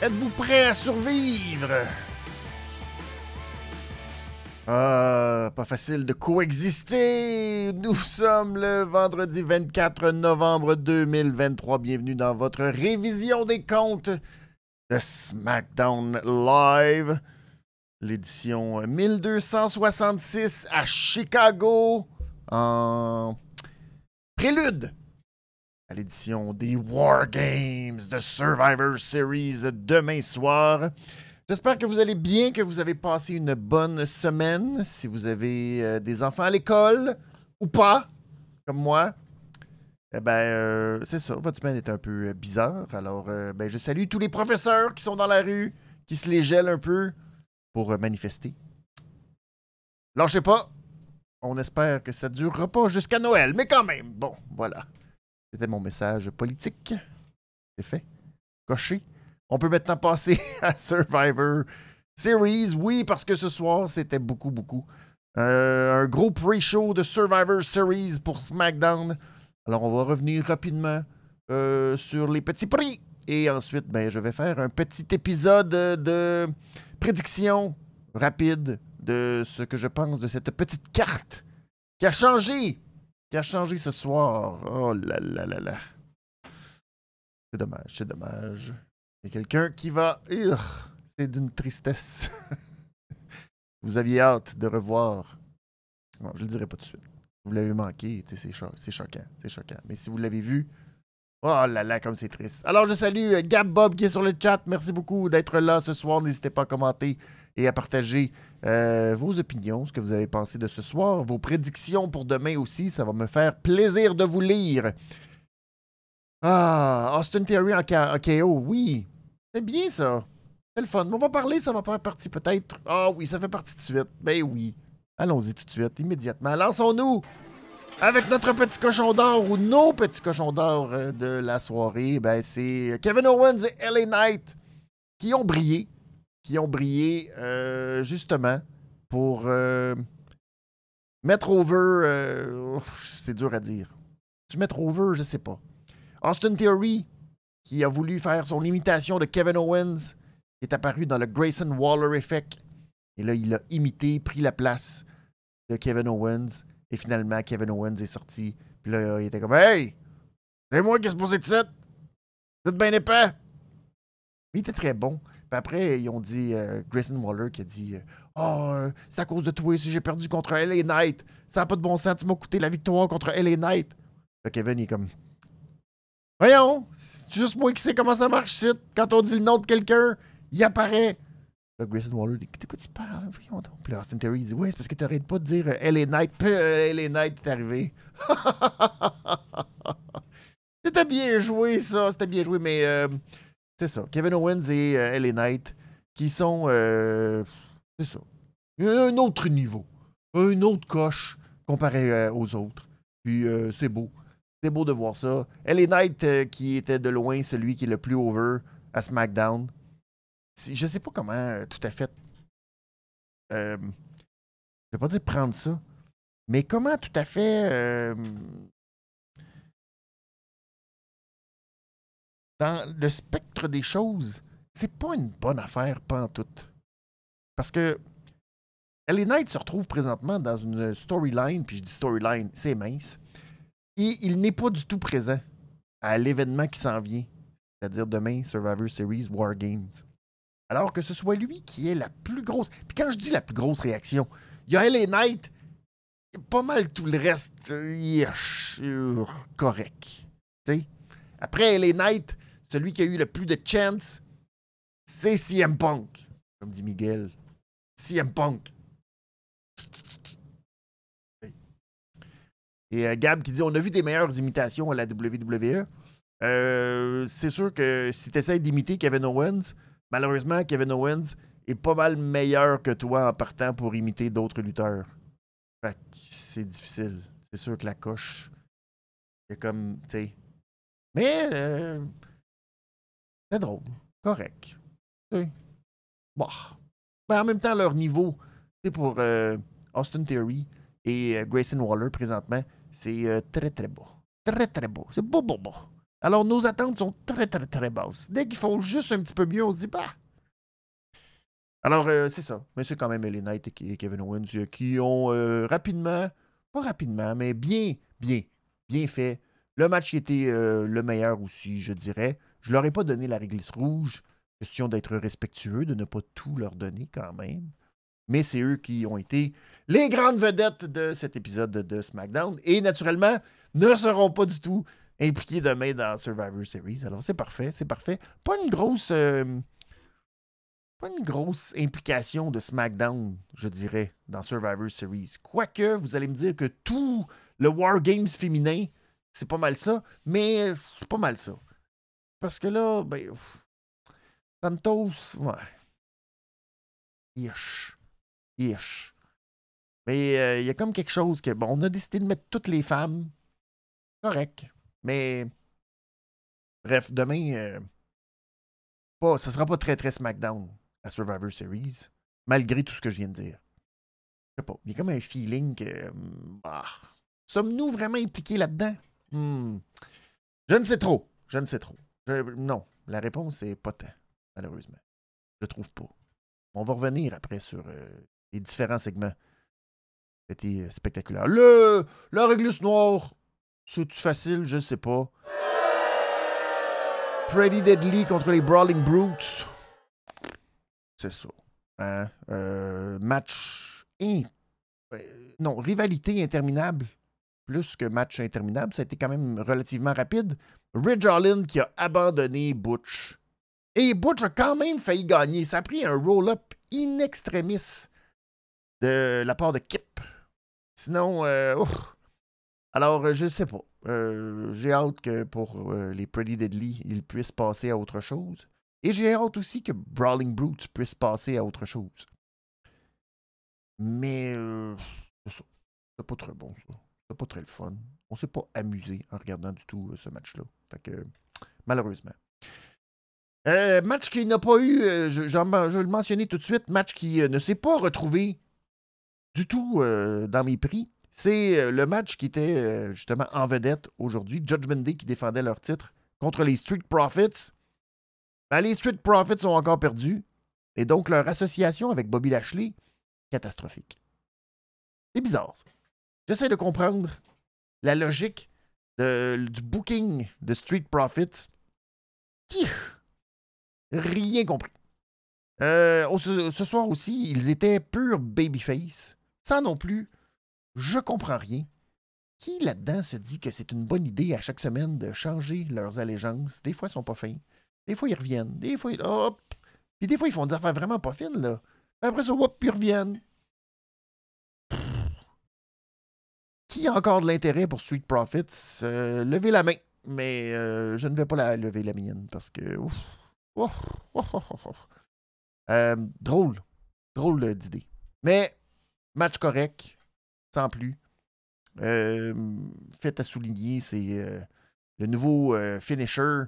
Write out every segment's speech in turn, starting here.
Êtes-vous prêt à survivre? Ah, pas facile de coexister. Nous sommes le vendredi 24 novembre 2023. Bienvenue dans votre révision des comptes de SmackDown Live. L'édition 1266 à Chicago en prélude à l'édition des War Games de Survivor Series demain soir. J'espère que vous allez bien, que vous avez passé une bonne semaine. Si vous avez euh, des enfants à l'école ou pas, comme moi, eh ben, euh, c'est ça. Votre semaine est un peu euh, bizarre. Alors, ben, je salue tous les professeurs qui sont dans la rue, qui se les gèlent un peu pour manifester. Lâchez pas. On espère que ça ne durera pas jusqu'à Noël, mais quand même. Bon, voilà. C'était mon message politique. C'est fait. Coché. On peut maintenant passer à Survivor Series. Oui, parce que ce soir, c'était beaucoup, beaucoup. Euh, un gros pre-show de Survivor Series pour SmackDown. Alors, on va revenir rapidement euh, sur les petits prix. Et ensuite, ben, je vais faire un petit épisode de prédiction rapide de ce que je pense de cette petite carte qui a changé qui a changé ce soir? Oh là là là là. C'est dommage, c'est dommage. Il y a quelqu'un qui va. C'est d'une tristesse. vous aviez hâte de revoir. Non, je le dirai pas tout de suite. Vous l'avez manqué, c'est choquant, c'est choquant. Mais si vous l'avez vu, oh là là, comme c'est triste. Alors je salue euh, Gab Bob qui est sur le chat. Merci beaucoup d'être là ce soir. N'hésitez pas à commenter et à partager euh, vos opinions, ce que vous avez pensé de ce soir, vos prédictions pour demain aussi. Ça va me faire plaisir de vous lire. Ah, Austin Theory en, oui. C'est bien ça. C'est le fun. On va parler, ça va faire partie peut-être. Ah oui, ça fait partie tout de suite. Ben oui. Allons-y tout de suite, immédiatement. Lançons-nous avec notre petit cochon d'or ou nos petits cochons d'or euh, de la soirée. Ben, c'est Kevin Owens et LA Knight qui ont brillé qui ont brillé euh, justement pour euh, mettre over. Euh, c'est dur à dire. Tu mettre over, je sais pas. Austin Theory, qui a voulu faire son imitation de Kevin Owens, est apparu dans le Grayson Waller Effect. Et là, il a imité, pris la place de Kevin Owens. Et finalement, Kevin Owens est sorti. Puis là, il était comme Hey! C'est moi qui ai posé de titre! C'est bien épais! il était très bon. Puis après, ils ont dit, euh, Grayson Waller qui a dit Oh, c'est à cause de toi si j'ai perdu contre LA Knight. Ça n'a pas de bon sens, tu m'as coûté la victoire contre LA Knight. Fait Kevin, il est comme Voyons, c'est juste moi qui sais comment ça marche, Quand on dit le nom de quelqu'un, il apparaît. Là, Grayson Waller dit Écoute, tu parles, voyons donc. Puis Austin Terry dit Ouais, c'est parce que t'arrêtes pas de dire LA Knight, puis LA Knight est arrivé. C'était bien joué, ça. C'était bien joué, mais. C'est ça. Kevin Owens et euh, LA Knight qui sont. Euh, c'est ça. Un autre niveau. Un autre coche comparé euh, aux autres. Puis c'est beau. C'est beau de voir ça. LA Knight qui était de loin celui qui est le plus over à SmackDown. Je sais pas comment tout à fait. je vais pas dire prendre ça. Mais comment tout à fait dans le spectre des choses, c'est pas une bonne affaire, pas en tout. Parce que LA Knight se retrouve présentement dans une storyline, puis je dis storyline, c'est mince, et il n'est pas du tout présent à l'événement qui s'en vient, c'est-à-dire demain, Survivor Series War Games. Alors que ce soit lui qui est la plus grosse. Puis quand je dis la plus grosse réaction, il y a LA Knight, pas mal tout le reste, euh, correct. sais. Après LA Knight, celui qui a eu le plus de chance, c'est CM Punk. Comme dit Miguel. CM Punk. Et euh, Gab qui dit On a vu des meilleures imitations à la WWE. Euh, c'est sûr que si tu essaies d'imiter Kevin Owens, malheureusement, Kevin Owens est pas mal meilleur que toi en partant pour imiter d'autres lutteurs. Fait c'est difficile. C'est sûr que la coche, c'est comme. Mais euh, c'est drôle. Correct. Bon. Mais en même temps, leur niveau, c'est pour euh, Austin Theory et euh, Grayson Waller présentement, c'est euh, très très beau. Très très beau. C'est beau, beau, beau. Alors, nos attentes sont très, très, très basses. Dès qu'ils font juste un petit peu mieux, on se dit, bah. Alors, c'est ça. Mais c'est quand même Ellie Knight et Kevin Owens qui ont rapidement, pas rapidement, mais bien, bien, bien fait. Le match qui était le meilleur aussi, je dirais. Je leur ai pas donné la réglisse rouge. Question d'être respectueux, de ne pas tout leur donner quand même. Mais c'est eux qui ont été les grandes vedettes de cet épisode de SmackDown. Et naturellement, ne seront pas du tout impliqués demain dans Survivor Series. Alors c'est parfait, c'est parfait. Pas une grosse. Euh, pas une grosse implication de SmackDown, je dirais, dans Survivor Series. Quoique, vous allez me dire que tout le War Games féminin, c'est pas mal ça, mais c'est pas mal ça. Parce que là, ben. Santos, ouais. Ish. Ish. Mais euh, il y a comme quelque chose que, bon, on a décidé de mettre toutes les femmes. Correct. Mais. Bref, demain, euh, pas, ça sera pas très, très SmackDown à Survivor Series, malgré tout ce que je viens de dire. Je sais pas. Il y a comme un feeling que. Bah, Sommes-nous vraiment impliqués là-dedans? Hmm. Je ne sais trop. Je ne sais trop. Non. La réponse est pas tant, malheureusement. Je trouve pas. On va revenir après sur euh, les différents segments. C'était euh, spectaculaire. Le, la réglisse noire, c'est-tu facile? Je ne sais pas. Pretty Deadly contre les Brawling Brutes. C'est ça. Hein? Euh, match. non, rivalité interminable. Plus que match interminable. Ça a été quand même relativement rapide. Ridge Harlan qui a abandonné Butch. Et Butch a quand même failli gagner. Ça a pris un roll-up in extremis de la part de Kip. Sinon, euh, alors, euh, je sais pas. Euh, j'ai hâte que pour les Pretty Deadly, ils puissent passer à autre chose. Et j'ai hâte aussi que Brawling Brutes puisse passer à autre chose. Mais c'est ça. C'est pas très bon, ça. C'est pas très le fun. On s'est pas amusé en regardant du tout ce match-là. Fait que, malheureusement. match qui n'a pas eu, je, je, vais le mentionner tout de suite, match qui ne s'est pas retrouvé du tout dans mes prix. C'est le match qui était justement en vedette aujourd'hui. Judgment Day qui défendait leur titre contre les Street Profits. Ben, les Street Profits ont encore perdu. Et donc, leur association avec Bobby Lashley, catastrophique. C'est bizarre. J'essaie de comprendre la logique du booking de Street Profits. Rien compris. ce, ce, soir aussi, ils étaient pur babyface. Ça non plus, je comprends rien. Qui là-dedans se dit que c'est une bonne idée à chaque semaine de changer leurs allégeances? Des fois, ils sont pas fins. Des fois, ils reviennent. Des fois, hop! Puis des fois, ils font des affaires vraiment pas fines, là. Après ça, hop, ils reviennent. A encore de l'intérêt pour Street Profits? Euh, levez la main. Mais euh, je ne vais pas la lever la mienne parce que. Euh, drôle. Drôle d'idée. Mais Match correct, sans plus. Fait à souligner, c'est le nouveau finisher.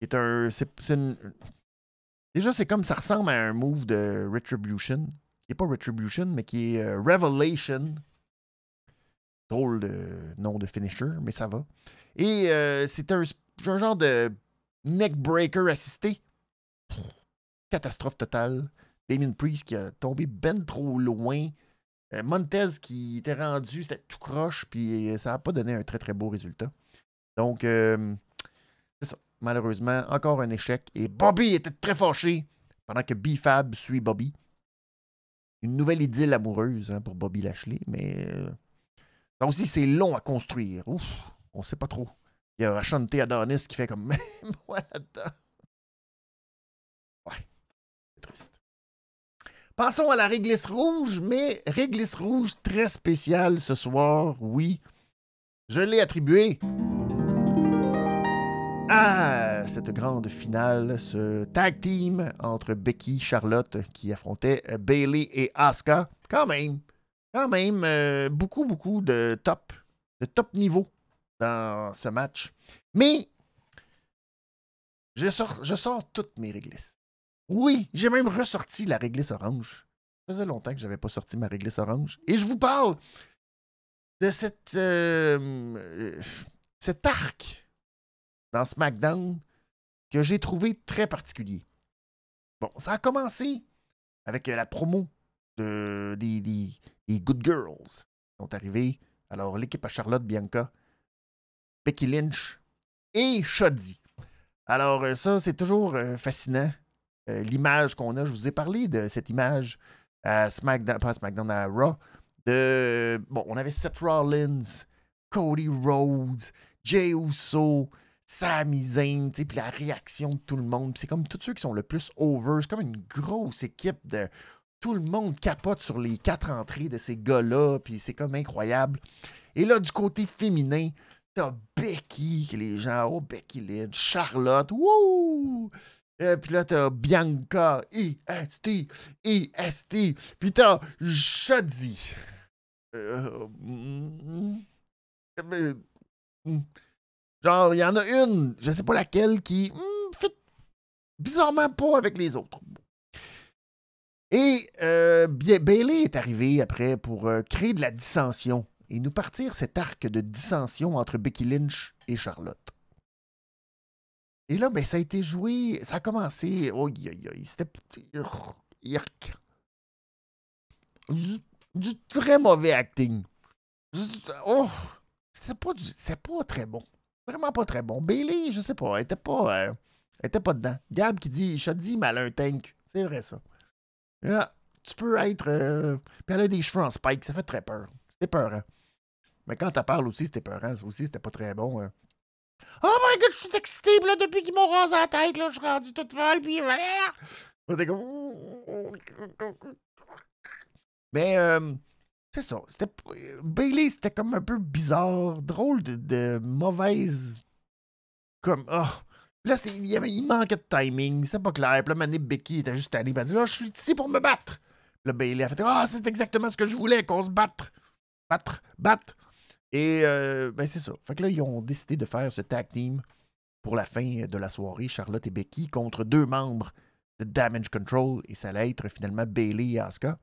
Est un, déjà, c'est comme ça ressemble à un move de Retribution. Qui n'est pas Retribution, mais qui est Revelation. Drôle de nom de finisher, mais ça va. Et c'est un, un, genre de neckbreaker assisté. Catastrophe totale. Damien Priest qui a tombé ben trop loin. Euh, Montez qui était rendu, c'était tout croche, puis ça n'a pas donné un très très beau résultat. Donc, euh, c'est ça. Malheureusement, encore un échec. Et Bobby était très fâché pendant que B-Fab suit Bobby. Une nouvelle idylle amoureuse hein, pour Bobby Lashley, mais euh, ça aussi, c'est long à construire. Ouf, on sait pas trop. Il y a Rachante Adonis qui fait comme là-dedans. Ouais, c'est triste. Passons à la réglisse rouge, mais réglisse rouge très spéciale ce soir, oui. Je l'ai attribué à cette grande finale, ce tag team entre Becky Charlotte qui affrontait Bailey et Asuka. Quand même, même, euh, beaucoup, beaucoup de top, de top niveau dans ce match. Mais je sors, je sors toutes mes réglisses. Oui, j'ai même ressorti la réglisse orange. Ça faisait longtemps que je n'avais pas sorti ma réglisse orange. Et je vous parle de cette, euh, cet arc dans SmackDown que j'ai trouvé très particulier. Bon, ça a commencé avec la promo de, des Good Girls sont arrivées. Alors, l'équipe à Charlotte, Bianca, Becky Lynch et Shoddy. Alors, euh, ça, c'est toujours euh, fascinant. Euh, l'image qu'on a, je vous ai parlé de cette image à SmackDown, pas à SmackDown, à Raw. De, bon, on avait Seth Rollins, Cody Rhodes, Jey Uso, Sami Zayn, puis la réaction de tout le monde. C'est comme tous ceux qui sont le plus over. C'est comme une grosse équipe de. Tout le monde capote sur les quatre entrées de ces gars-là, puis c'est comme incroyable. Et là, du côté féminin, t'as Becky, les gens, oh, Becky Lynch, Charlotte, wouh! Euh, puis là, t'as Bianca, E-S-T, E-S-T. Puis t'as Shoddy. Euh, mm, mm, genre, il y en a une, je sais pas laquelle, qui mm, fait bizarrement pas avec les autres. Et euh, Bailey est arrivé après pour euh, créer de la dissension et nous partir cet arc de dissension entre Becky Lynch et Charlotte. Et là, ben, ça a été joué, ça a commencé. Oh, c'était. Du, très mauvais acting. Oh, c'est pas, pas très bon. Vraiment pas très bon. Bailey, je sais pas, elle était pas, euh, elle était pas dedans. Gab qui dit dit, mais elle a un tank. C'est vrai ça. Ah, tu peux être. Euh, puis elle a des cheveux en spike, ça fait très peur. C'était peur. Hein? Mais quand tu parles aussi, c'était peurant. Ça aussi, c'était pas très bon. Hein. Oh my god, je suis excité, là, depuis qu'ils m'ont rasé la tête, là, je suis rendu toute folle, puis voilà. Mais, euh, c'est ça. C'était... Bailey, c'était comme un peu bizarre, drôle de, mauvaise. Comme, oh. Là, il, il manquait de timing, c'est pas clair. Puis là, Mané Becky était juste allée, elle dit, là, je suis ici pour me battre. Là, Bailey a fait, ah, c'est exactement ce que je voulais, qu'on se batte. Battre, battre. Et euh, ben c'est ça. Fait que là, ils ont décidé de faire ce tag team pour la fin de la soirée, Charlotte et Becky, contre deux membres de Damage Control. Et ça allait être finalement Bailey et Asuka.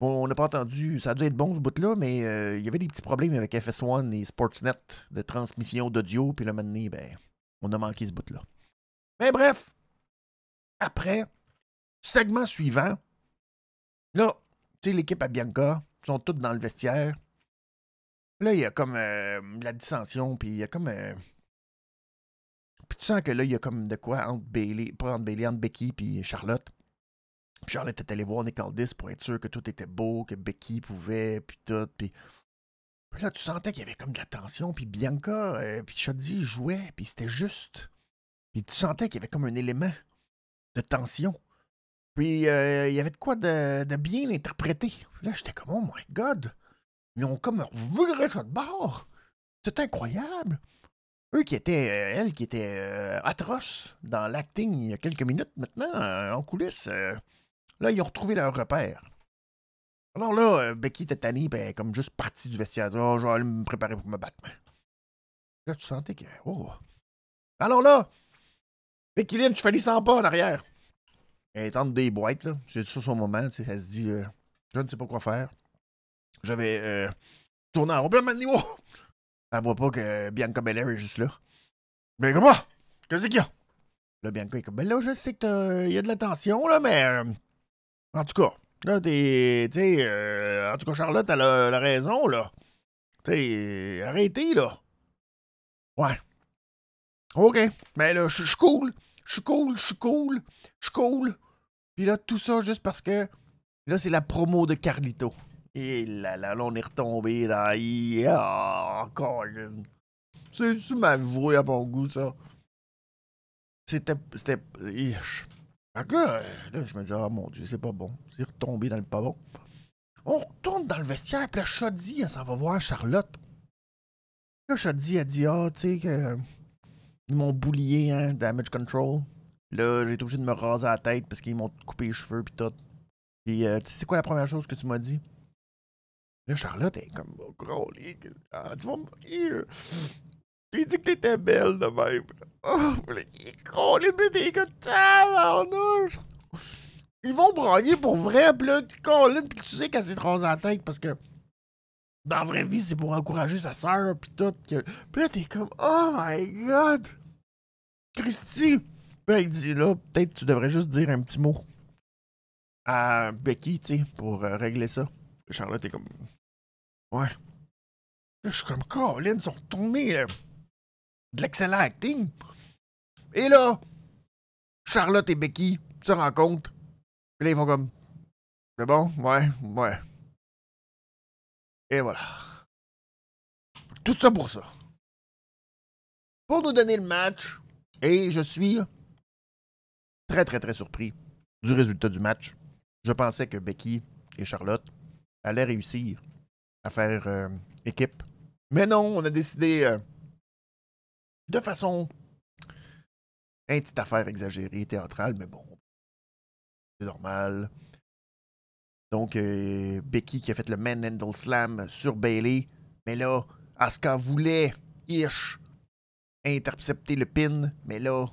Bon, on n'a pas entendu, ça a dû être bon ce bout-là, mais euh, il y avait des petits problèmes avec FS1 et Sportsnet de transmission d'audio. Puis là, maintenant, ben, on a manqué ce bout-là. Mais bref, après, segment suivant, là, tu sais, l'équipe à Bianca, sont toutes dans le vestiaire. Là, il y a comme euh, la dissension, puis il y a comme. Euh, puis tu sens que là, il y a comme de quoi entre Bailey, pas entre Bailey, entre Becky puis Charlotte. Puis Charlotte est allée voir Nick Aldis pour être sûr que tout était beau, que Becky pouvait, puis tout. Puis, là, tu sentais qu'il y avait comme de la tension, puis Bianca, euh, puis Shoddy jouait, puis c'était juste. Puis tu sentais qu'il y avait comme un élément de tension. Puis il y avait de quoi de, bien interpréter. Là, j'étais comme, oh my god! Ils ont comme viré ça de bord. C'est incroyable. Eux qui étaient, euh, elle qui était euh, atroce dans l'acting il y a quelques minutes maintenant, euh, en coulisses, là, ils ont retrouvé leur repère. Alors là, Becky était tannée, ben, comme juste partie du vestiaire. Oh, je vais aller me préparer pour me battre. Là, tu sentais que. Oh. Alors là, Becky Lynch fallait 100 pas en arrière. Elle est des boîtes, là. C'est sur son moment, tu sais, elle se dit Je ne sais pas quoi faire. J'avais euh, tourné en rond. Puis là, oh! Elle voit pas que Bianca Belair est juste là. Mais comment? Qu'est-ce qu'il y a? Là, Bianca est comme, ben là, je sais qu'il y a de la tension, là, mais. Euh, en tout cas, là, t'es. Tu sais, euh, en tout cas, Charlotte, elle a, la raison, là. Tu sais, arrêtez, là. Ouais. OK. Mais là, je suis cool. Je suis cool, je suis cool, je suis cool. Puis là, tout ça juste parce que là, c'est la promo de Carlito. Et là, là, là, on est retombé dans. Ah, encore C'est-tu voué à mon goût, ça? C'était. C'était. Que là, je me dis, oh mon Dieu, c'est pas bon. C'est retombé dans le pas bon. On retourne dans le vestiaire, puis là, Shoddy, elle s'en va voir Charlotte. Là, Shoddy a dit, ah, tu sais, que. Ils m'ont boulié, hein, damage control. Là, j'ai été obligé de me raser la tête parce qu'ils m'ont coupé les cheveux, puis tout. Et, euh, tu sais, c'est quoi la première chose que tu m'as dit? Là, Charlotte est comme, oh, gros, ah, tu vas me. J'ai dit que t'étais belle de même. Oh, les que tabarnouche. Ils vont brailler pour vrai, pis là, Colin, pis tu sais qu'elle s'est rasée la tête parce que. dans la vraie vie, c'est pour encourager sa sœur, puis tout. Que... Puis là, t'es comme, oh my god! Christy! Puis il dit, là, peut-être tu devrais juste dire un petit mot à Becky, tu sais, pour euh, régler ça. Charlotte est comme, ouais. Là, je suis comme, Colin, ils sont retournés euh, de l'excellent acting. Et là, Charlotte et Becky se rencontrent. Puis là, ils font comme, c'est bon? Ouais, ouais. Et voilà. Tout ça pour ça. Pour nous donner le match, et je suis très, très, très surpris du résultat du match. Je pensais que Becky et Charlotte allaient réussir à faire euh, équipe. Mais non, on a décidé euh, de façon un petite affaire exagérée, théâtrale, mais bon, c'est normal. Donc, euh, Becky qui a fait le Manhandle Slam sur Bailey. Mais là, Asuka voulait, ish, intercepter le pin. Mais là,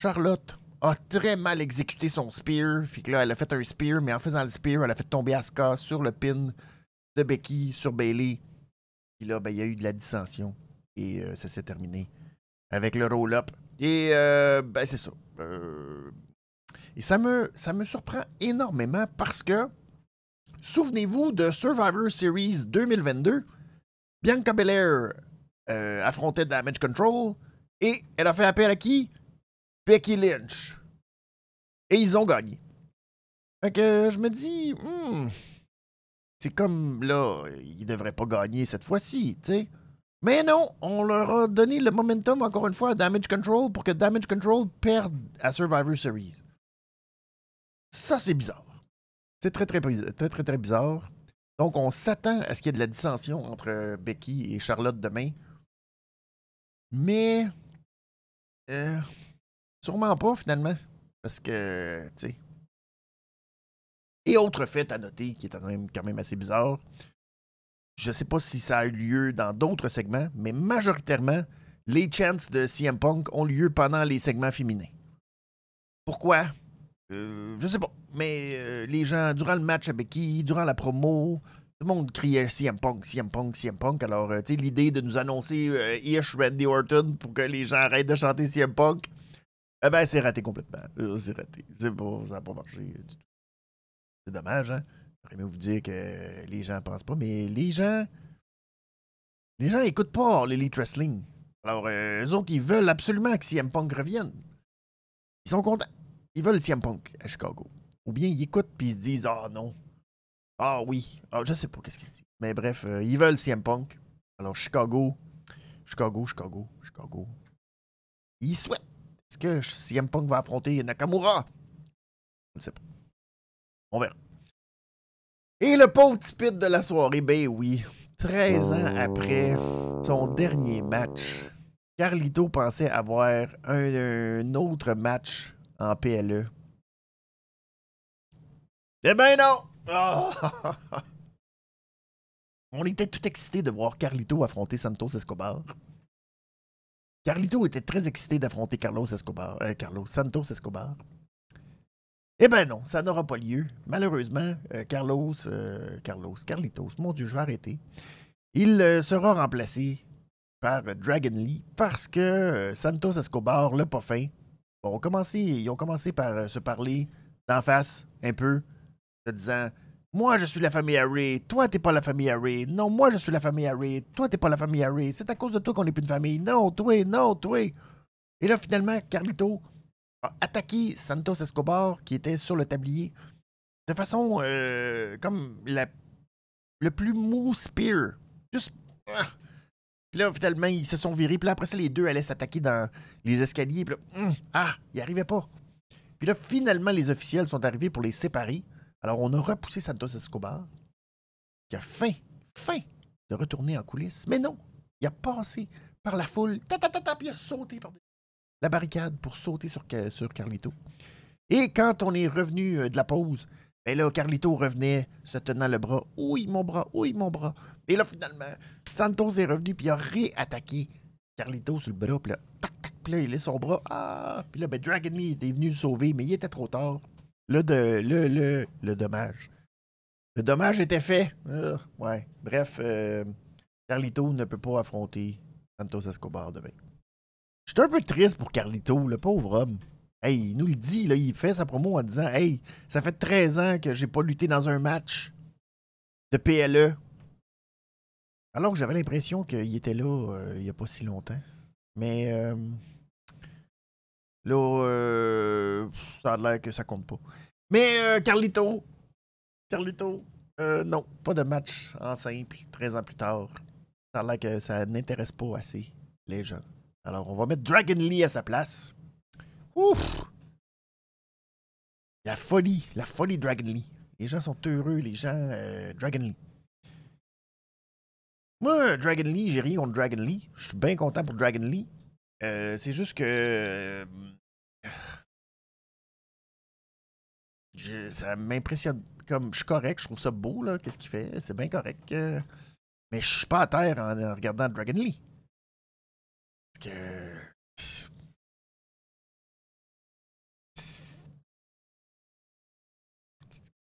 Charlotte a très mal exécuté son spear. Fait que là, elle a fait un spear, mais en faisant le spear, elle a fait tomber Asuka sur le pin de Becky sur Bailey. Puis là, ben, il y a eu de la dissension. Et euh, ça s'est terminé avec le roll-up. Et euh, ben, c'est ça. et ça me, ça me surprend énormément parce que Souvenez-vous de Survivor Series 2022. Bianca Belair euh, affrontait Damage Control et elle a fait appel à qui? Becky Lynch. Et ils ont gagné. Fait que je me dis, hmm, c'est comme là, ils devraient pas gagner cette fois-ci, tu sais. Mais non, on leur a donné le momentum encore une fois à Damage Control pour que Damage Control perde à Survivor Series. Ça, c'est bizarre. C'est très très, très, très, très, bizarre. Donc, on s'attend à ce qu'il y ait de la dissension entre euh, Becky et Charlotte demain. Mais. Euh, sûrement pas, finalement. Parce que, tu sais. Et autre fait à noter, qui est quand même, quand même assez bizarre. Je ne sais pas si ça a eu lieu dans d'autres segments, mais majoritairement, les chants de CM Punk ont lieu pendant les segments féminins. Pourquoi? Euh, je sais pas. Mais euh, les gens, durant le match avec qui, durant la promo, tout le monde criait CM Punk, CM Punk, CM Punk. Alors, euh, tu sais, l'idée de nous annoncer Ish Randy Orton pour que les gens arrêtent de chanter CM Punk, eh ben, c'est raté complètement. c'est raté. C'est ça n'a pas marché du tout. C'est dommage, hein? Aimé vous dire que les gens pensent pas, mais les gens. Les gens écoutent pas l'Elite Wrestling. Alors, eux autres, ils veulent absolument que CM Punk revienne. Ils sont contents ils veulent CM Punk à Chicago. Ou bien ils écoutent puis ils se disent Ah non. Ah oui. Ah, je sais pas qu'est-ce qu'ils disent. Mais bref, euh, ils veulent CM Punk. Alors Chicago, Chicago, Chicago, Chicago. Ils souhaitent. Est-ce que CM Punk va affronter Nakamura? Je ne sais pas. On verra. Et le pauvre petit de la soirée, ben oui. 13 ans après son dernier match, Carlito pensait avoir un autre match en PLE. Eh ben non! On était tout excités de voir Carlito affronter Santos Escobar. Carlito était très excité d'affronter Carlos Escobar. Euh, Carlos Santos Escobar. Eh ben non, ça n'aura pas lieu. Malheureusement, euh, Carlos, euh, Carlos, Carlitos, mon Dieu, je vais arrêter. Il sera remplacé par Dragon Lee parce que Santos Escobar, le pas fin, ont commencé, ils ont commencé par euh, se parler d'en face un peu, en disant Moi, je suis la famille Harry, toi, t'es pas la famille Harry. Non, moi, je suis la famille Harry, toi, t'es pas la famille Harry. C'est à cause de toi qu'on n'est plus une famille. Non, toi, non, toi. Et là, finalement, Carlito a attaqué Santos Escobar, qui était sur le tablier, de façon euh, comme la, le plus mou spear. Juste. Ah, puis là, finalement, ils se sont virés. Puis là, après ça, les deux allaient s'attaquer dans les escaliers. Puis là, hum, ah, ils arrivaient pas. Puis là, finalement, les officiels sont arrivés pour les séparer. Alors, on a repoussé Santos Escobar, qui a faim, faim de retourner en coulisses. Mais non, il a passé par la foule, ta, ta, ta, puis il a sauté par la barricade pour sauter sur, sur Carlito. Et quand on est revenu euh, de la pause, et là, Carlito revenait se tenant le bras. Oui, mon bras, oui, mon bras. Et là, finalement, Santos est revenu puis il a réattaqué Carlito sur le bras. Puis là, tac, tac, puis là, il laisse son bras. Ah! Puis là, ben, Dragon Lee était venu le sauver, mais il était trop tard. Le, de, le, le, le dommage. Le dommage était fait. Euh, ouais. Bref, euh, Carlito ne peut pas affronter Santos Escobar demain. Je suis un peu triste pour Carlito, le pauvre homme. Hey, il nous le dit, là, il fait sa promo en disant Hey, ça fait 13 ans que j'ai pas lutté dans un match de PLE. Alors que j'avais l'impression qu'il était là euh, il n'y a pas si longtemps. Mais euh, là, euh, ça a l'air que ça compte pas. Mais Carlito, Carlito, non, pas de match en simple, 13 ans plus tard. Ça a l'air que ça n'intéresse pas assez les gens. Alors, on va mettre Dragon Lee à sa place. Ouf! La folie, la folie Dragon Lee. Les gens sont heureux, les gens. Dragon Lee. Moi, Dragon Lee, j'ai rien contre Dragon Lee. Je suis bien content pour Dragon Lee. Euh, c'est juste que. ça m'impressionne. Comme je suis correct, je trouve ça beau, là, qu'est-ce qu'il fait. C'est bien correct. Euh, mais je suis pas à terre en, regardant Dragon Lee.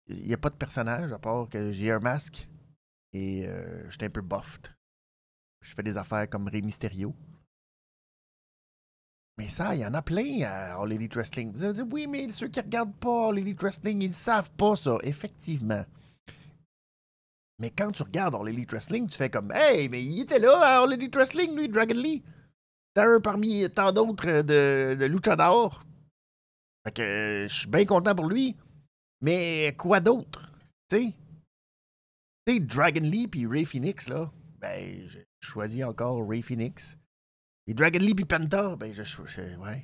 Il n'y a pas de personnage à part que j'ai un masque et euh, j'étais un peu buffed. Je fais des affaires comme Rey Mysterio. Mais ça, il y en a plein à All Elite Wrestling. Vous allez dire, oui, mais ceux qui regardent pas All Elite Wrestling, ils ne savent pas ça. Effectivement. Mais quand tu regardes All Elite Wrestling, tu fais comme, hey, mais il était là à All Elite Wrestling, lui, Dragon Lee. C'est un parmi tant d'autres de, de Luchador. Fait que je suis bien content pour lui. Mais quoi d'autre? Tu sais? Dragon Lee puis Ray Phoenix, là, ben, je choisis encore Ray Phoenix. Et Dragon Lee puis Penta, ben, je, choisis. ouais.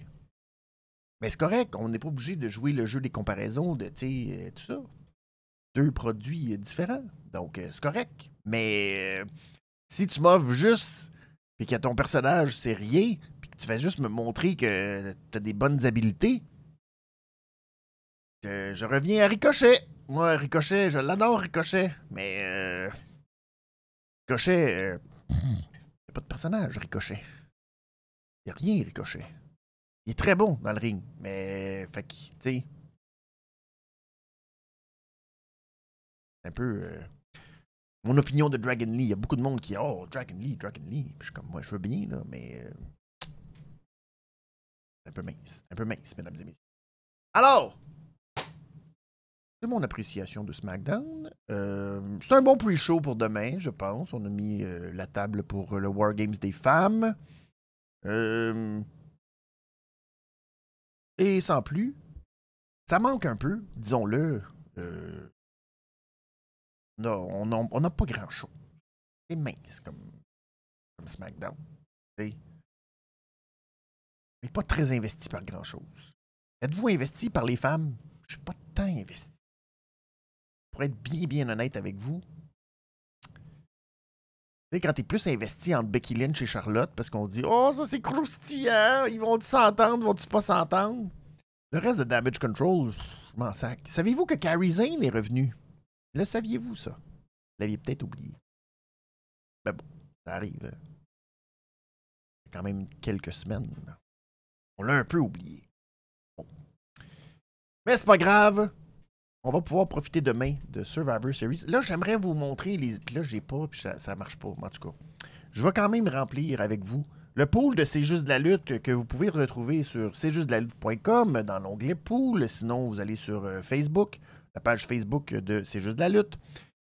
Mais c'est correct, on n'est pas obligé de jouer le jeu des comparaisons, de, tu sais, euh, tout ça. Deux produits différents. Donc, euh, c'est correct. Mais euh, si tu m'offres juste, puis que ton personnage, c'est rien, puis que tu fais juste me montrer que tu as des bonnes habiletés, je reviens à Ricochet. Moi, Ricochet, je l'adore, Ricochet. Mais. Euh, Ricochet. Euh, n'y a pas de personnage, Ricochet. N'y a rien, Ricochet. Il est très bon dans le ring. Mais. Fait que, tu sais. Un peu. Euh, mon opinion de Dragon Lee. Il y a beaucoup de monde qui. Oh, Dragon Lee, Dragon Lee. Puis je suis comme, moi, je veux bien, là, mais. C'est un peu mince. Un peu mince, mesdames et messieurs. Alors, c'est mon appréciation de SmackDown. Euh, c'est un bon pre-show pour demain, je pense. On a mis euh, la table pour le War Games des femmes. Euh, et sans plus, ça manque un peu, disons-le. On n'a pas grand-chose. C'est mince comme, comme SmackDown. Mais pas très investi par grand-chose. Êtes-vous investi par les femmes? Je suis pas tant investi pour être bien, bien honnête avec vous, tu quand t'es plus investi entre Becky Lynch et Charlotte, parce qu'on dit, oh, ça c'est croustillant, ils vont-ils s'entendre, vont-ils pas s'entendre? Le reste de Damage Control, je m'en sac. Savez-vous que Carrie Zane est revenu? Le saviez-vous, ça? Vous l'aviez peut-être oublié. Mais bon, ça arrive. Hein. quand même quelques semaines. On l'a un peu oublié. Bon. Mais c'est pas grave on va pouvoir profiter demain de Survivor Series. Là, j'aimerais vous montrer les. Là, j'ai pas, puis ça, marche pas. En tout cas, je vais quand même remplir avec vous le pool de C'est juste de la lutte que vous pouvez retrouver sur c'est juste lutte.com dans l'onglet pool. Sinon, vous allez sur euh, Facebook, la page Facebook de C'est juste de la lutte.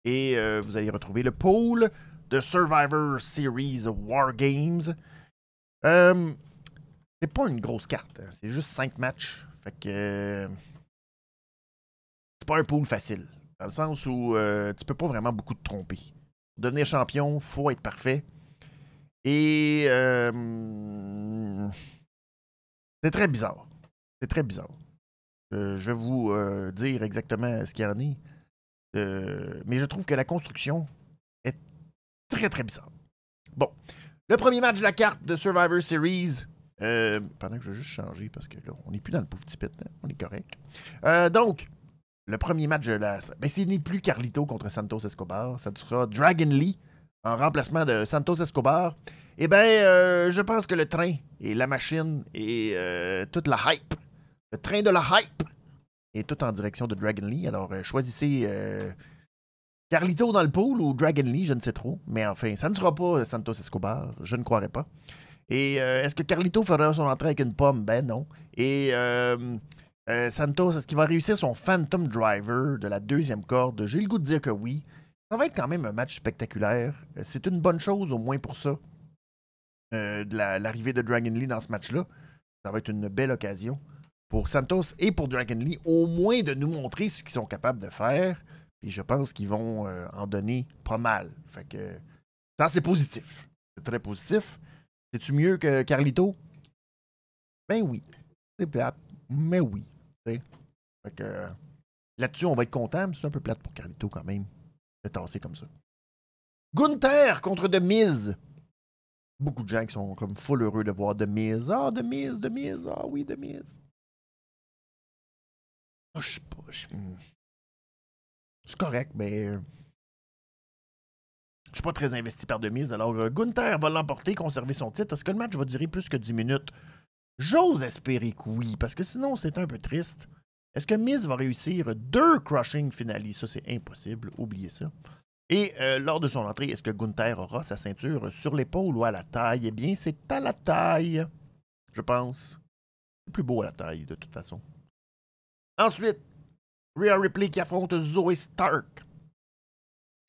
Et euh, vous allez retrouver le pool de Survivor Series War Games. Euh, c'est pas une grosse carte, hein. c'est juste 5 matchs. Fait que pas un pool facile. Dans le sens où euh, tu peux pas vraiment beaucoup te tromper. Pour devenir champion, faut être parfait. Et c'est très bizarre. C'est très bizarre. Je vais vous euh, dire exactement ce qu'il y en est. mais je trouve que la construction est très très bizarre. Bon. Le premier match de la carte de Survivor Series. pendant que je vais juste changer parce que là, on n'est plus dans le pauvre petit hein. on est correct. donc, le premier match de la. Ben, ce n'est plus Carlito contre Santos Escobar. Ça sera Dragon Lee en remplacement de Santos Escobar. Eh bien, euh, je pense que le train et la machine et euh, toute la hype, le train de la hype, est tout en direction de Dragon Lee. Alors, euh, choisissez Carlito dans le pool ou Dragon Lee, je ne sais trop. Mais enfin, ça ne sera pas Santos Escobar. Je ne croirais pas. Et euh, est-ce que Carlito fera son entrée avec une pomme? Ben non. Et euh, euh, Santos, est-ce qu'il va réussir son Phantom Driver de la deuxième corde? J'ai le goût de dire que oui. Ça va être quand même un match spectaculaire. C'est une bonne chose, au moins pour ça, de l'arrivée de Dragon Lee dans ce match-là. Ça va être une belle occasion pour Santos et pour Dragon Lee, au moins de nous montrer ce qu'ils sont capables de faire. Puis je pense qu'ils vont en donner pas mal. Fait que ça, c'est positif. C'est très positif. C'est-tu mieux que Carlito? Ben oui. C'est plate, mais oui. Fait que là-dessus, on va être content, mais c'est un peu plate pour Carlito quand même. C'est tassé comme ça. Gunther contre The Miz. Beaucoup de gens qui sont comme full heureux de voir The Miz. Ah, The Miz, The Miz, ah oui, The Miz. Ah, je sais pas. Hmm. C'est correct, mais je suis pas très investi par demi. Alors, euh, Gunther va l'emporter, conserver son titre. Est-ce que le match va durer plus que 10 minutes? J'ose espérer que oui, parce que sinon, c'est un peu triste. Est-ce que Miz va réussir deux crushing finales? Ça, c'est impossible. Oubliez ça. Et euh, lors de son entrée, est-ce que Gunther aura sa ceinture sur l'épaule ou à la taille? Eh bien, c'est à la taille, je pense. C'est plus beau à la taille, de toute façon. Ensuite, Rhea Ripley qui affronte Zoe Stark.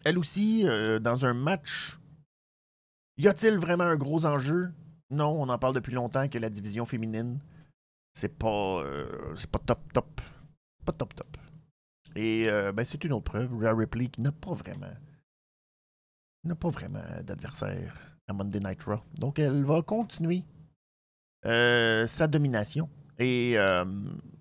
Elle aussi, euh, dans un match, y a-t-il vraiment un gros enjeu? Non, on en parle depuis longtemps que la division féminine, c'est pas, euh, c'est pas top top. Pas top top. Et euh, ben, c'est une autre preuve. Rhea Ripley qui n'a pas vraiment, n'a pas vraiment d'adversaire à Monday Night Raw. Donc elle va continuer sa domination et,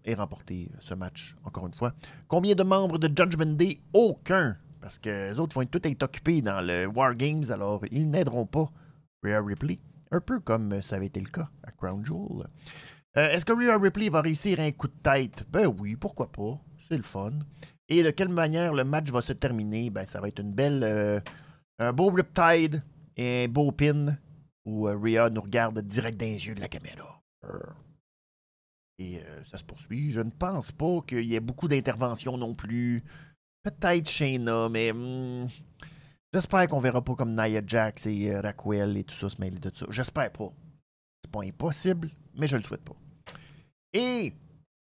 et remporter ce match encore une fois. Combien de membres de Judgment Day? Aucun. Parce que les autres vont tout être occupés dans le War Games, alors ils n'aideront pas Rhea Ripley. Un peu comme ça avait été le cas à Crown Jewel. Euh, est-ce que Rhea Ripley va réussir un coup de tête? Ben oui, pourquoi pas? C'est le fun. Et de quelle manière le match va se terminer? Ben ça va être une belle. Euh, un beau Riptide et un beau pin où euh, Rhea nous regarde direct dans les yeux de la caméra. Et ça se poursuit. Je ne pense pas qu'il y ait beaucoup d'interventions non plus. Peut-être Shayna, mais hmm, j'espère qu'on verra pas comme Nia Jax et euh, Raquel et tout ça se mêler de ça. J'espère pas. C'est pas impossible, mais je le souhaite pas. Et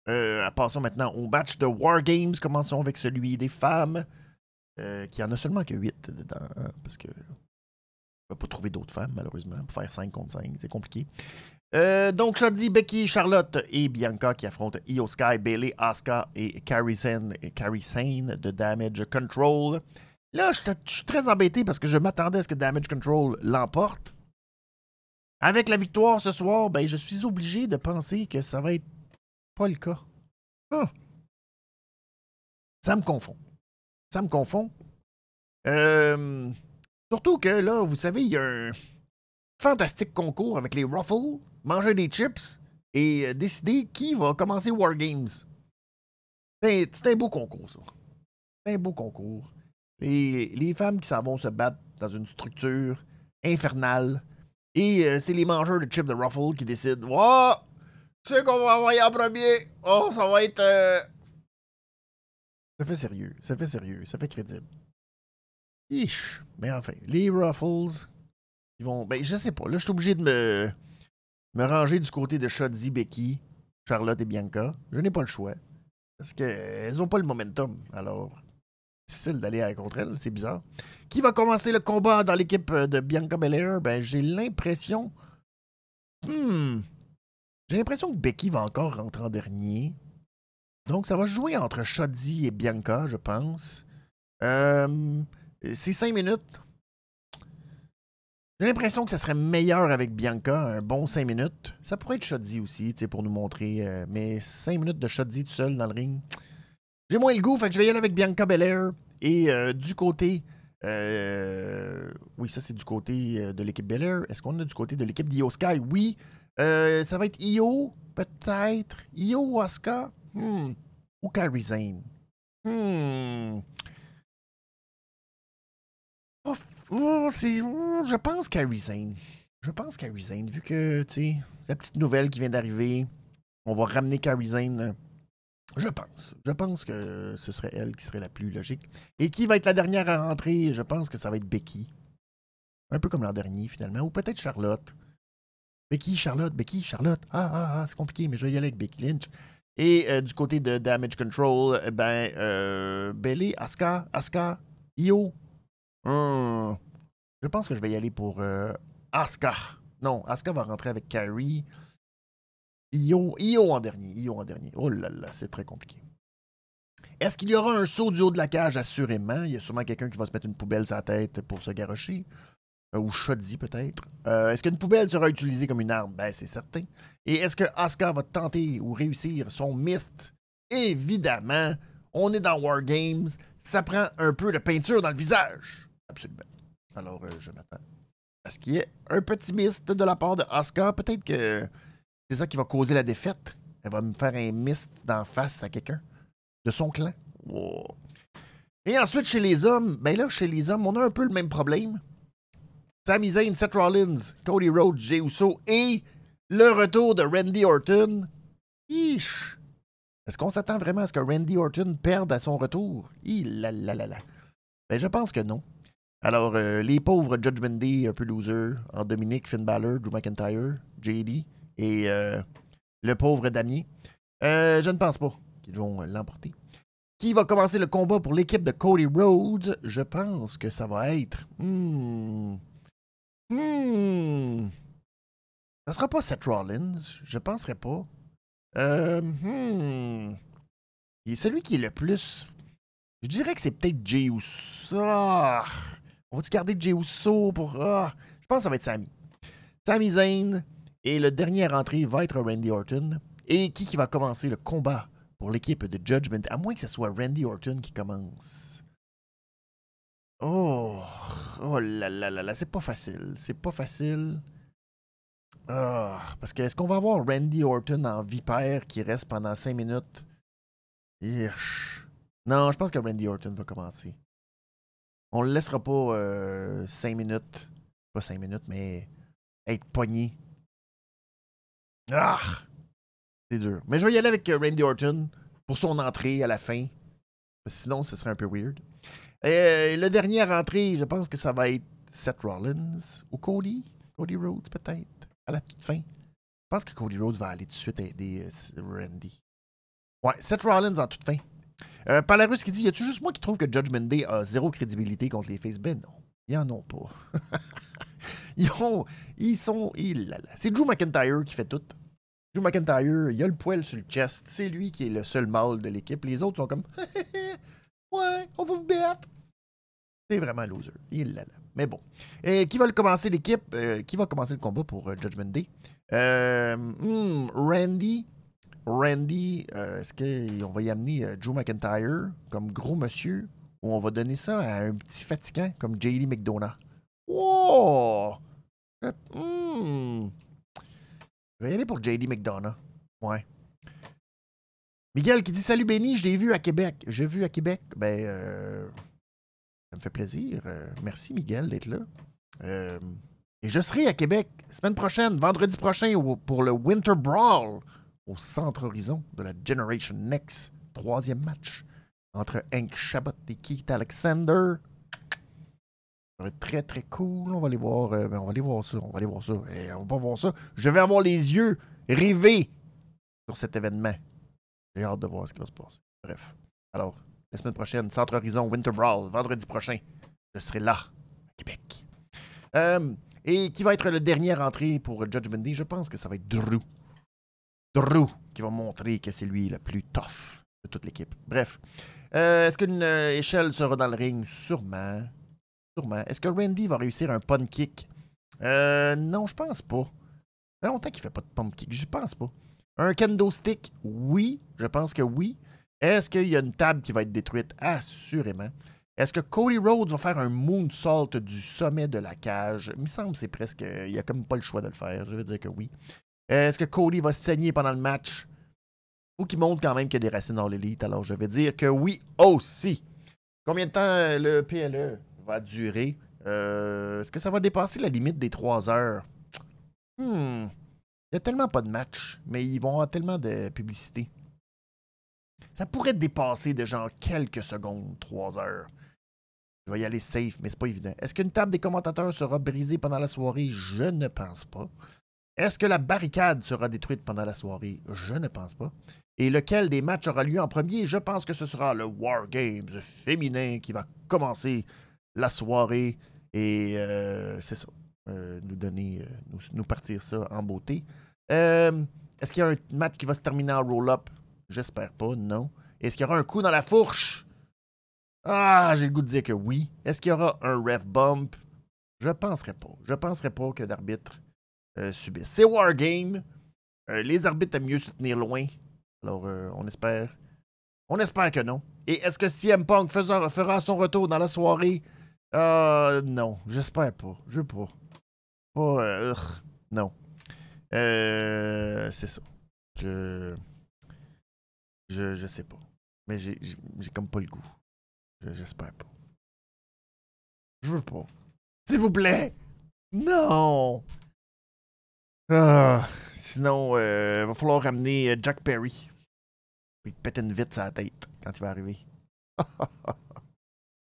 euh, passons maintenant au match de War Games. Commençons avec celui des femmes, euh, qui en a seulement que 8 dedans, hein, parce que on va pas trouver d'autres femmes, malheureusement, pour faire 5 contre 5. C'est compliqué. Euh, donc, Shoddy, Becky, Charlotte et Bianca qui affrontent Io Sky, Bailey, Asuka et Carrie Sane, de Damage Control. Là, je suis très embêté parce que je m'attendais à ce que Damage Control l'emporte. Avec la victoire ce soir, ben, je suis obligé de penser que ça va être pas le cas. Ah. Ça me confond. Ça me confond. Euh, surtout que là, vous savez, il y a un fantastique concours avec les Ruffles manger des chips et euh, décider qui va commencer War Games. C'est un beau concours, ça. C'est un beau concours. Et les femmes qui s'en vont se battre dans une structure infernale. Et euh, c'est les mangeurs de chips de Ruffle qui décident Oh, sais qu'on va envoyer en premier. Oh, ça va être. Euh, ça fait sérieux, ça fait sérieux, ça fait crédible. Mais enfin, les Ruffles, ils vont. Ben, je sais pas. Là, je suis obligé de me me ranger du côté de Shotzi, Becky, Charlotte et Bianca. Je n'ai pas le choix. Parce qu'elles n'ont pas le momentum. Alors, difficile d'aller contre elles. C'est bizarre. Qui va commencer le combat dans l'équipe de Bianca Belair? Ben, j'ai l'impression. Hmm. J'ai l'impression que Becky va encore rentrer en dernier. Donc, ça va jouer entre Shotzi et Bianca, je pense. Euh, c'est cinq minutes. J'ai l'impression que ça serait meilleur avec Bianca, un bon 5 minutes. Ça pourrait être Shoddy aussi, pour nous montrer. Euh, mais 5 minutes de Shoddy tout seul dans le ring. J'ai moins le goût, fait que je vais y aller avec Bianca Belair. Et euh, du côté. Euh, oui, ça c'est du côté de l'équipe Belair. Est-ce qu'on a du côté de l'équipe d'Io Sky? Oui. ça va être Io, peut-être. Io Asuka? Hmm. Ou Kairi Zane? Hmm. Oh, oh, je pense Carrie Zane. Je pense Carrie Zane, vu que, tu sais, la petite nouvelle qui vient d'arriver, on va ramener Carrie Zane Je pense. Je pense que ce serait elle qui serait la plus logique. Et qui va être la dernière à rentrer? Je pense que ça va être Becky. Un peu comme l'an dernier, finalement. Ou peut-être Charlotte. Becky, Charlotte, Becky, Charlotte. Ah, ah, ah, c'est compliqué, mais je vais y aller avec Becky Lynch. Et euh, du côté de Damage Control, ben, euh, Bailey, Asuka, Asuka, Io. Hum. Je pense que je vais y aller pour euh, Asuka. Non, Asuka va rentrer avec Carrie. Io, Io en dernier. Io en dernier. Oh là là, c'est très compliqué. Est-ce qu'il y aura un saut du haut de la cage? Assurément? Il y a sûrement quelqu'un qui va se mettre une poubelle sur la tête pour se garocher. Euh, ou Shoddy peut-être. Euh, est-ce qu'une poubelle sera utilisée comme une arme? Ben, c'est certain. Et est-ce que Asuka va tenter ou réussir son mist? Évidemment, on est dans War Games. Ça prend un peu de peinture dans le visage. Absolument. Alors, euh, je m'attends à ce qu'il y ait un petit mist de la part de Asuka. Peut-être que c'est ça qui va causer la défaite. Elle va me faire un mist d'en face à quelqu'un de son clan. Et ensuite, chez les hommes, ben là, chez les hommes, on a un peu le même problème. Sami Zayn, Seth Rollins, Cody Rhodes, Jey Uso et le retour de Randy Orton. Est-ce qu'on s'attend vraiment à ce que Randy Orton perde à son retour? La, la, la, la. Ben, je pense que non. Alors, euh, les pauvres Judgment Day, un peu loser, en Dominique, Finn Balor, Drew McIntyre, JD et euh, le pauvre Damien. Euh, je ne pense pas qu'ils vont l'emporter. Qui va commencer le combat pour l'équipe de Cody Rhodes? Je pense que ça va être. Hmm, Hmm. Ça sera pas Seth Rollins, je penserais pas. Euh, hmm. Est celui qui est le plus. Je dirais que c'est peut-être Jey Uso. Ah. On va-tu garder Jey Uso pour. Ah. Je pense que ça va être Sami. Sami Zayn. Et le dernier entrée va être Randy Orton. Et qui, qui va commencer le combat pour l'équipe de Judgment, à moins que ce soit Randy Orton qui commence? Oh, oh là là là là, c'est pas facile. C'est pas facile. Ah, parce que est-ce qu'on va avoir Randy Orton en vipère qui reste pendant 5 minutes? Non, je pense que Randy Orton va commencer. On le laissera pas 5 euh, minutes. Pas 5 minutes, mais être pogné. Ah! C'est dur. Mais je vais y aller avec euh, Randy Orton pour son entrée à la fin. Sinon, ce serait un peu weird. Et le dernier à rentrer, je pense que ça va être Seth Rollins ou Cody? Cody Rhodes, peut-être, à la toute fin. Je pense que Cody Rhodes va aller tout de suite aider euh, Randy. Ouais, Seth Rollins en toute fin. Euh, Palarus qui dit Y a-tu juste moi qui trouve que Judgment Day a zéro crédibilité contre les Face Ben Non, ils en ont pas. ils, ont, ils sont. C'est Drew McIntyre qui fait tout. Drew McIntyre, il a le poil sur le chest. C'est lui qui est le seul mâle de l'équipe. Les autres sont comme Ouais, on va vous battre. C'est vraiment loser. Il là, là. Mais bon. Et qui va le commencer l'équipe? Euh, Qui va commencer le combat pour euh, Judgment Day? Euh, hmm, Randy. Randy, est-ce qu'on va y amener Joe McIntyre comme gros monsieur ou on va donner ça à un petit fatigant comme JD McDonough? Wow hmm. Je vais y aller pour JD McDonough. Ouais. Miguel qui dit Salut Benny, je l'ai vu à Québec. J'ai vu à Québec. Ben, euh, ça me fait plaisir. Euh, merci Miguel d'être là. Euh, et je serai à Québec semaine prochaine, vendredi prochain, pour le Winter Brawl au Centre Horizon de la Generation Next. Troisième match entre Hank Chabot et Keith Alexander. Ça va être très très cool. On va aller voir, ben, on va aller voir ça. On va aller voir ça. Et on va voir ça. Je vais avoir les yeux rivés sur cet événement. J'ai hâte de voir ce qui va se passer. Bref. Alors, la semaine prochaine, Centre Horizon Winter Brawl, vendredi prochain, je serai là, à Québec. Euh, et qui va être le dernier entrée pour Judgment Day? Je pense que ça va être Drew. Drew qui va montrer que c'est lui le plus tough de toute l'équipe. Bref. Euh, est-ce qu'une euh, échelle sera dans le ring? Sûrement. Sûrement. Est-ce que Randy va réussir un pun kick? non, je pense pas. Ça fait longtemps qu'il fait pas de pump kick. Je pense pas. Un kendo stick, oui, je pense que oui. Est-ce qu'il y a une table qui va être détruite? Assurément. Est-ce que Cody Rhodes va faire un moonsault du sommet de la cage? Il me semble que c'est presque. Il n'y a comme pas le choix de le faire. Je vais dire que oui. Est-ce que Cody va saigner pendant le match? Ou qu'il montre quand même qu'il a des racines dans l'élite. Alors je vais dire que oui aussi. Combien de temps le PLE va durer? Euh, est-ce que ça va dépasser la limite des 3 heures? Hmm. Il n'y a tellement pas de match, mais ils vont avoir tellement de publicité. Ça pourrait dépasser de genre quelques secondes, trois heures. Je vais y aller safe, mais c'est pas évident. Est-ce qu'une table des commentateurs sera brisée pendant la soirée? Je ne pense pas. Est-ce que la barricade sera détruite pendant la soirée? Je ne pense pas. Et lequel des matchs aura lieu en premier? Je pense que ce sera le War Games féminin qui va commencer la soirée. Et euh, c'est ça. Euh, nous donner, euh, nous, partir ça en beauté. Est-ce qu'il y a un match qui va se terminer en roll-up? J'espère pas, non. Est-ce qu'il y aura un coup dans la fourche? Ah, j'ai le goût de dire que oui. Est-ce qu'il y aura un ref bump? Je penserais pas. Je penserais pas que d'arbitre euh. C'est Wargame. Euh, les arbitres aiment mieux se tenir loin. Alors, euh, on espère. On espère que non. Et est-ce que CM Punk fera son retour dans la soirée? Non, j'espère pas. Je veux pas. Pas. non. C'est ça. Je. Je, je sais pas. Mais j'ai, j'ai comme pas le goût. j'espère pas. Je veux pas. S'il vous plaît! Non! Ah, sinon, euh, va falloir ramener euh, Jack Perry. Il te pète une vite sur tête quand il va arriver.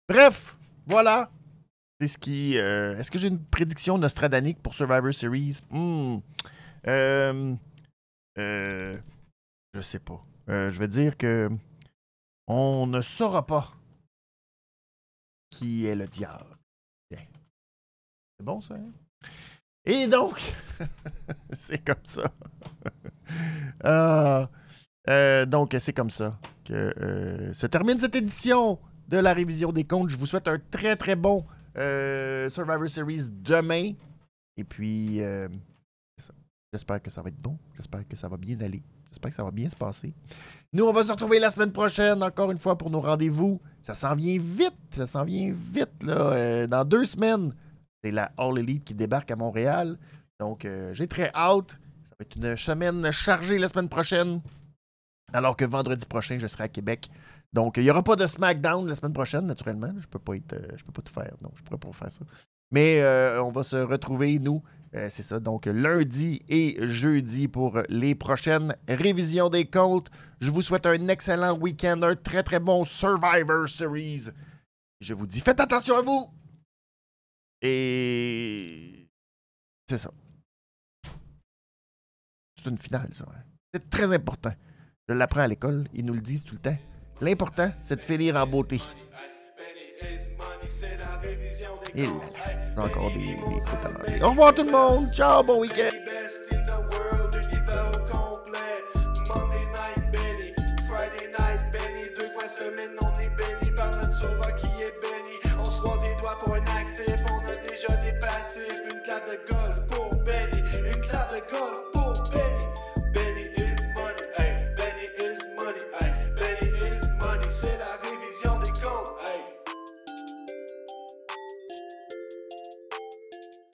Bref, voilà. Ce qui. Euh, est-ce que j'ai une prédiction nostradanique pour Survivor Series? Hmm. Je sais pas. Je vais dire que on ne saura pas qui est le diable. C'est bon ça? Hein? Et donc, c'est comme ça. Ah, euh, donc, c'est comme ça que se termine cette édition de la révision des comptes. Je vous souhaite un très très bon Survivor Series demain. Et puis, J'espère que ça va être bon. J'espère que ça va bien aller. J'espère que ça va bien se passer. Nous, on va se retrouver la semaine prochaine, encore une fois, pour nos rendez-vous. Ça s'en vient vite. Ça s'en vient vite, là. Euh, dans deux semaines, c'est la All Elite qui débarque à Montréal. Donc, euh, j'ai très hâte. Ça va être une semaine chargée la semaine prochaine. Alors que vendredi prochain, je serai à Québec. Donc, il n'y aura pas de SmackDown la semaine prochaine, naturellement. Je peux pas euh, peux pas tout faire. Non, je pourrais pas faire ça. Mais on va se retrouver, nous, euh, c'est ça. Donc, lundi et jeudi pour les prochaines révisions des comptes. Je vous souhaite un excellent week-end, un très très bon Survivor Series. Je vous dis, faites attention à vous. Et c'est ça. C'est une finale, ça. Hein. C'est très important. Je l'apprends à l'école. Ils nous le disent tout le temps. L'important, c'est de finir en beauté. Et là, encore des, des. Au revoir tout le monde. Ciao, bon week-end.